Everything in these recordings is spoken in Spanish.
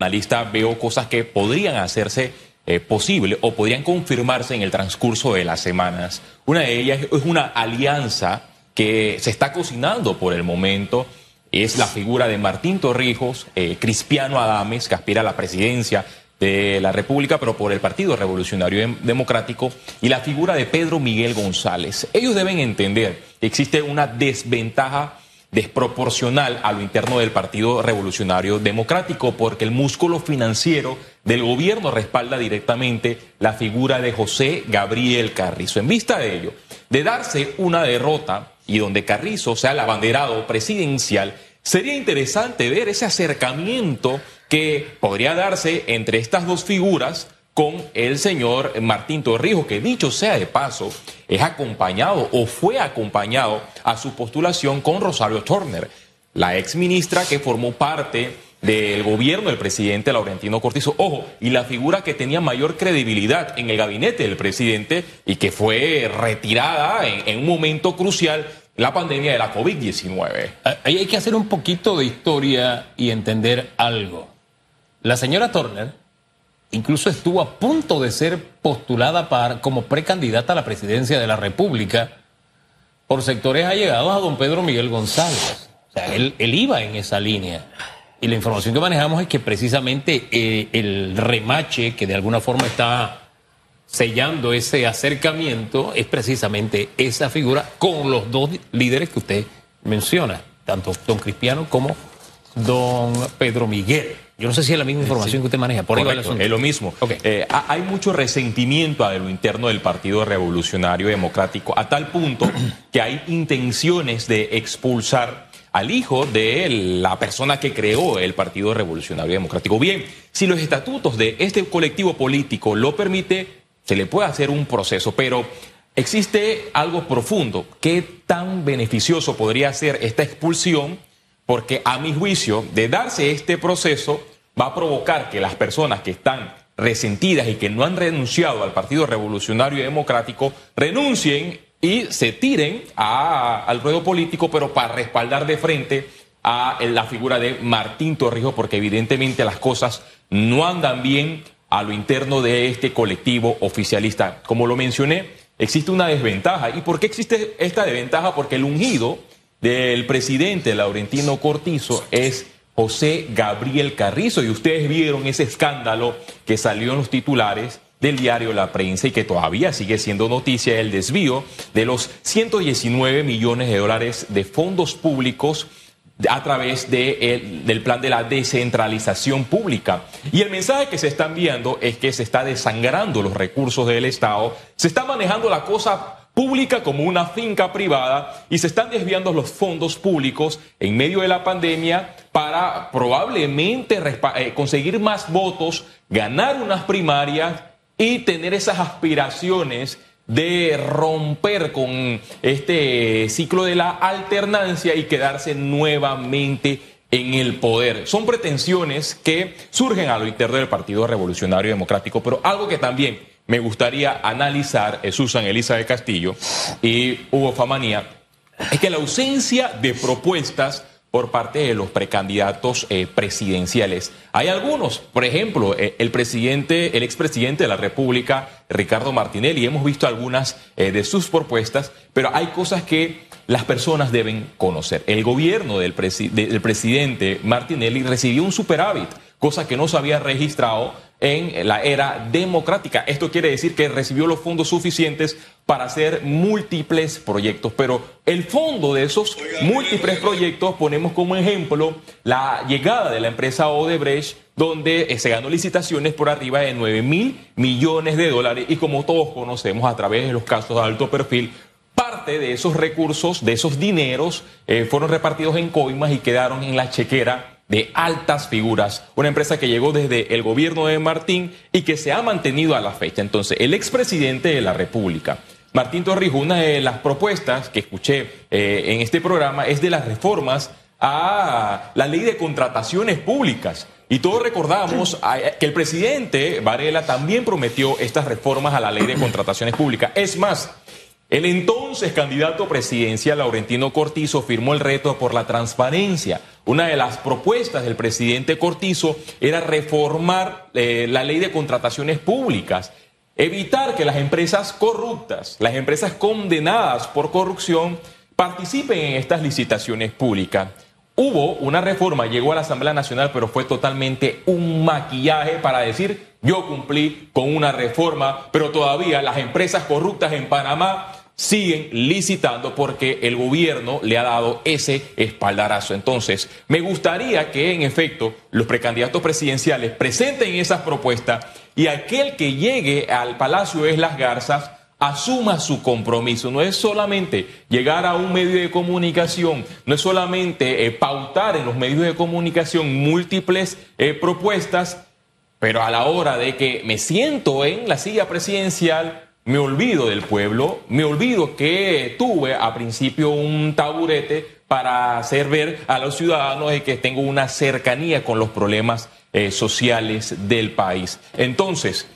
analista veo cosas que podrían hacerse eh, posible o podrían confirmarse en el transcurso de las semanas. Una de ellas es una alianza que se está cocinando por el momento. Es la figura de Martín Torrijos, eh, Cristiano Adames, que aspira a la presidencia de la República, pero por el Partido Revolucionario Democrático, y la figura de Pedro Miguel González. Ellos deben entender que existe una desventaja desproporcional a lo interno del Partido Revolucionario Democrático, porque el músculo financiero del gobierno respalda directamente la figura de José Gabriel Carrizo. En vista de ello, de darse una derrota y donde Carrizo sea el abanderado presidencial, sería interesante ver ese acercamiento que podría darse entre estas dos figuras con el señor Martín Torrijos, que dicho sea de paso, es acompañado o fue acompañado a su postulación con Rosario Turner, la ex ministra que formó parte del gobierno del presidente Laurentino Cortizo. Ojo, y la figura que tenía mayor credibilidad en el gabinete del presidente y que fue retirada en, en un momento crucial, la pandemia de la COVID-19. Ahí hay que hacer un poquito de historia y entender algo. La señora Turner incluso estuvo a punto de ser postulada para, como precandidata a la presidencia de la República por sectores allegados a don Pedro Miguel González. O sea, él, iba en esa línea. Y la información que manejamos es que precisamente eh, el remache que de alguna forma está sellando ese acercamiento es precisamente esa figura con los dos líderes que usted menciona, tanto don Cristiano como don Pedro Miguel. Yo no sé si es la misma información que usted maneja. Por es lo mismo. Eh, hay mucho resentimiento a lo interno del Partido Revolucionario Democrático, a tal punto que hay intenciones de expulsar al hijo de la persona que creó el Partido Revolucionario Democrático. Bien, si los estatutos de este colectivo político lo permite, se le puede hacer un proceso, pero existe algo profundo. ¿Qué tan beneficioso podría ser esta expulsión? Porque a mi juicio, de darse este proceso, va a provocar que las personas que están resentidas y que no han renunciado al Partido Revolucionario Democrático renuncien y se tiren al ruedo político, pero para respaldar de frente a la figura de Martín Torrijos, porque evidentemente las cosas no andan bien a lo interno de este colectivo oficialista. Como lo mencioné, existe una desventaja. ¿Y por qué existe esta desventaja? Porque el ungido del presidente Laurentino Cortizo es José Gabriel Carrizo. Y ustedes vieron ese escándalo que salió en los titulares del diario La Prensa y que todavía sigue siendo noticia el desvío de los 119 millones de dólares de fondos públicos a través de del plan de la descentralización pública. Y el mensaje que se está enviando es que se está desangrando los recursos del Estado, se está manejando la cosa pública como una finca privada y se están desviando los fondos públicos en medio de la pandemia para probablemente eh, conseguir más votos, ganar unas primarias y tener esas aspiraciones de romper con este ciclo de la alternancia y quedarse nuevamente en el poder. Son pretensiones que surgen a lo interno del Partido Revolucionario Democrático, pero algo que también me gustaría analizar, eh, Susan Elizabeth Castillo y Hugo Famanía, es que la ausencia de propuestas por parte de los precandidatos eh, presidenciales. Hay algunos, por ejemplo, eh, el presidente, el expresidente de la República, Ricardo Martinelli, hemos visto algunas de sus propuestas, pero hay cosas que las personas deben conocer. El gobierno del, del presidente Martinelli recibió un superávit, cosa que no se había registrado en la era democrática. Esto quiere decir que recibió los fondos suficientes para hacer múltiples proyectos, pero el fondo de esos múltiples proyectos ponemos como ejemplo la llegada de la empresa Odebrecht, donde eh, se ganó licitaciones por arriba de 9 mil millones de dólares y como todos conocemos a través de los casos de alto perfil, parte de esos recursos, de esos dineros, eh, fueron repartidos en coimas y quedaron en la chequera de altas figuras, una empresa que llegó desde el gobierno de Martín y que se ha mantenido a la fecha. Entonces, el expresidente de la República, Martín Torrijos, una de las propuestas que escuché eh, en este programa es de las reformas a la ley de contrataciones públicas. Y todos recordamos que el presidente Varela también prometió estas reformas a la ley de contrataciones públicas. Es más, el entonces candidato presidencial Laurentino Cortizo firmó el reto por la transparencia, una de las propuestas del presidente Cortizo era reformar eh, la ley de contrataciones públicas, evitar que las empresas corruptas, las empresas condenadas por corrupción, participen en estas licitaciones públicas. Hubo una reforma, llegó a la Asamblea Nacional, pero fue totalmente un maquillaje para decir, yo cumplí con una reforma, pero todavía las empresas corruptas en Panamá siguen licitando porque el gobierno le ha dado ese espaldarazo. Entonces, me gustaría que en efecto los precandidatos presidenciales presenten esas propuestas y aquel que llegue al Palacio de las Garzas asuma su compromiso. No es solamente llegar a un medio de comunicación, no es solamente eh, pautar en los medios de comunicación múltiples eh, propuestas, pero a la hora de que me siento en la silla presidencial, me olvido del pueblo, me olvido que tuve a principio un taburete para hacer ver a los ciudadanos de que tengo una cercanía con los problemas eh, sociales del país. Entonces,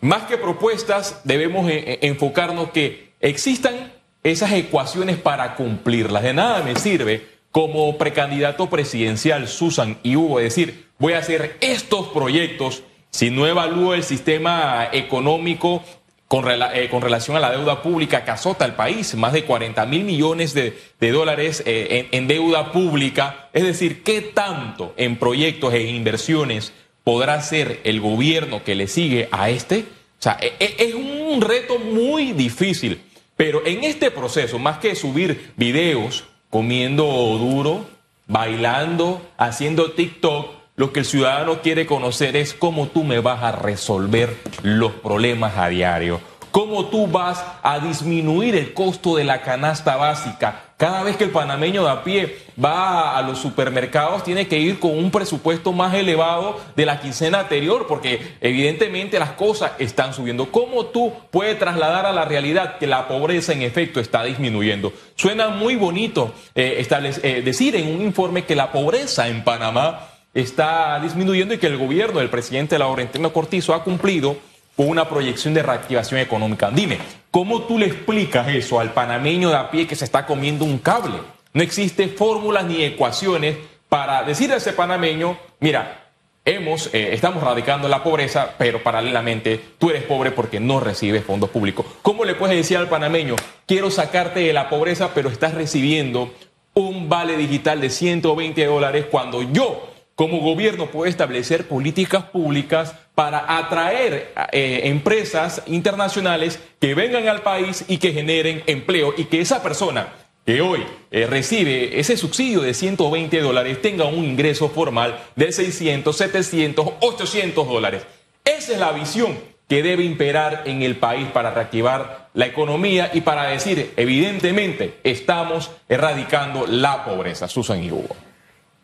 más que propuestas, debemos eh, eh, enfocarnos que existan esas ecuaciones para cumplirlas. De nada me sirve como precandidato presidencial, Susan y Hugo, decir, voy a hacer estos proyectos si no evalúo el sistema económico con, eh, con, relación a la deuda pública que azota al país, más de 40 mil millones de, dólares eh, en, deuda pública. Es decir, ¿qué tanto en proyectos e inversiones podrá hacer el gobierno que le sigue a este? O sea, e, e, es un reto muy difícil, pero en este proceso, más que subir videos comiendo duro, bailando, haciendo TikTok, lo que el ciudadano quiere conocer es cómo tú me vas a resolver los problemas a diario. ¿Cómo tú vas a disminuir el costo de la canasta básica? Cada vez que el panameño de a pie va a los supermercados tiene que ir con un presupuesto más elevado de la quincena anterior porque evidentemente las cosas están subiendo. ¿Cómo tú puedes trasladar a la realidad que la pobreza en efecto está disminuyendo? Suena muy bonito eh, eh, decir en un informe que la pobreza en Panamá está disminuyendo y que el gobierno del presidente Laurentino Cortizo ha cumplido con una proyección de reactivación económica. Dime, ¿cómo tú le explicas eso al panameño de a pie que se está comiendo un cable? No existe fórmulas ni ecuaciones para decir a ese panameño, mira, hemos, eh, estamos radicando la pobreza, pero paralelamente tú eres pobre porque no recibes fondos públicos. ¿Cómo le puedes decir al panameño, quiero sacarte de la pobreza, pero estás recibiendo un vale digital de 120 dólares cuando yo como gobierno puede establecer políticas públicas para atraer eh, empresas internacionales que vengan al país y que generen empleo y que esa persona que hoy eh, recibe ese subsidio de 120 dólares tenga un ingreso formal de 600, 700, 800 dólares. Esa es la visión que debe imperar en el país para reactivar la economía y para decir, evidentemente, estamos erradicando la pobreza. Susan y Hugo.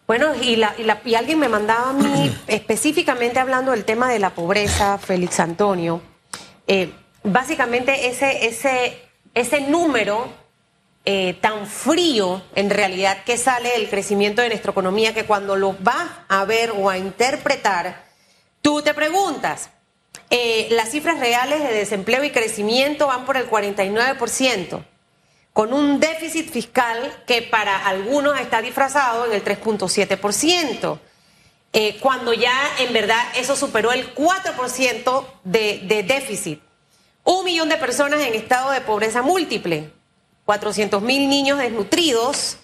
Bueno, y, la, y, alguien me mandaba a mí, específicamente hablando del tema de la pobreza, Félix Antonio, eh, básicamente ese, ese, ese número eh, tan frío en realidad que sale del crecimiento de nuestra economía, que cuando lo vas a ver o a interpretar, tú te preguntas, eh, las cifras reales de desempleo y crecimiento van por el 49% con un déficit fiscal que para algunos está disfrazado en el 3.7%, eh, cuando ya en verdad eso superó el 4% de, de déficit. Un millón de personas en estado de pobreza múltiple, 400 mil niños desnutridos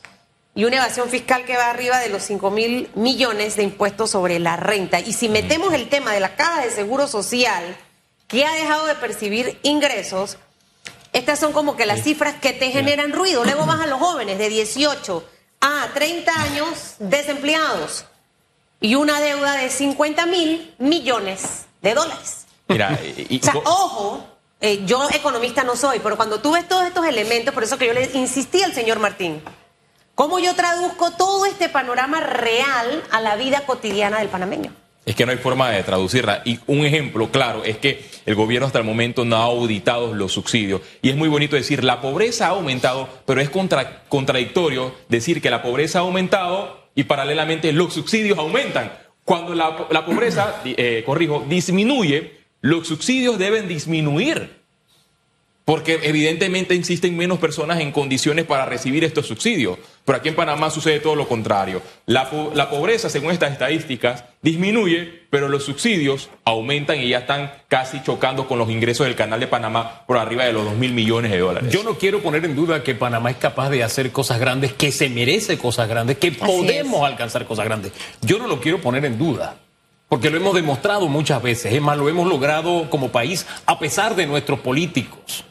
y una evasión fiscal que va arriba de los 5 mil millones de impuestos sobre la renta. Y si metemos el tema de la caja de seguro social, que ha dejado de percibir ingresos, estas son como que las cifras que te generan ruido. Luego vas a los jóvenes de 18 a 30 años desempleados y una deuda de 50 mil millones de dólares. Mira, o sea, ojo, eh, yo economista no soy, pero cuando tú ves todos estos elementos, por eso que yo le insistí al señor Martín, ¿cómo yo traduzco todo este panorama real a la vida cotidiana del panameño? Es que no hay forma de traducirla. Y un ejemplo claro es que el gobierno hasta el momento no ha auditado los subsidios. Y es muy bonito decir, la pobreza ha aumentado, pero es contradictorio decir que la pobreza ha aumentado y paralelamente los subsidios aumentan. Cuando la, pobreza, eh, corrijo, disminuye, los subsidios deben disminuir. Porque evidentemente existen menos personas en condiciones para recibir estos subsidios. Pero aquí en Panamá sucede todo lo contrario. La, la pobreza, según estas estadísticas, disminuye, pero los subsidios aumentan y ya están casi chocando con los ingresos del canal de Panamá por arriba de los 2 mil millones de dólares. Yo no quiero poner en duda que Panamá es capaz de hacer cosas grandes, que se merece cosas grandes, que podemos alcanzar cosas grandes. Yo no lo quiero poner en duda porque lo hemos demostrado muchas veces, es más, lo hemos logrado como país a pesar de nuestros políticos.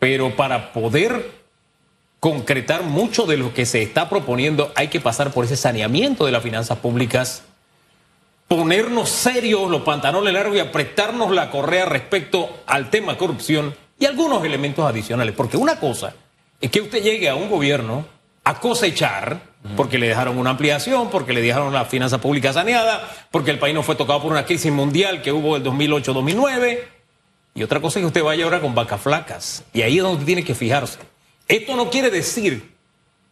Pero para poder concretar mucho de lo que se está proponiendo, hay que pasar por ese saneamiento de las finanzas públicas, ponernos serios los pantalones largos y apretarnos la correa respecto al tema corrupción y algunos elementos adicionales. Porque una cosa es que usted llegue a un gobierno a cosechar, porque le dejaron una ampliación, porque le dejaron la finanza pública saneada, porque el país no fue tocado por una crisis mundial que hubo el 2008-2009. Y otra cosa es que usted vaya ahora con vacas flacas. Y ahí es donde tiene que fijarse. Esto no quiere decir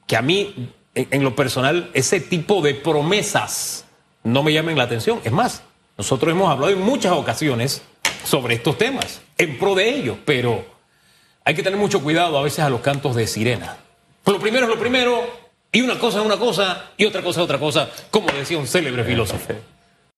que a mí, en, lo personal, ese tipo de promesas no me llamen la atención. Es más, nosotros hemos hablado en muchas ocasiones sobre estos temas, en pro de ellos, pero hay que tener mucho cuidado a veces a los cantos de sirena. Lo primero es lo primero, y una cosa es una cosa, y otra cosa es otra cosa, como decía un célebre filósofo.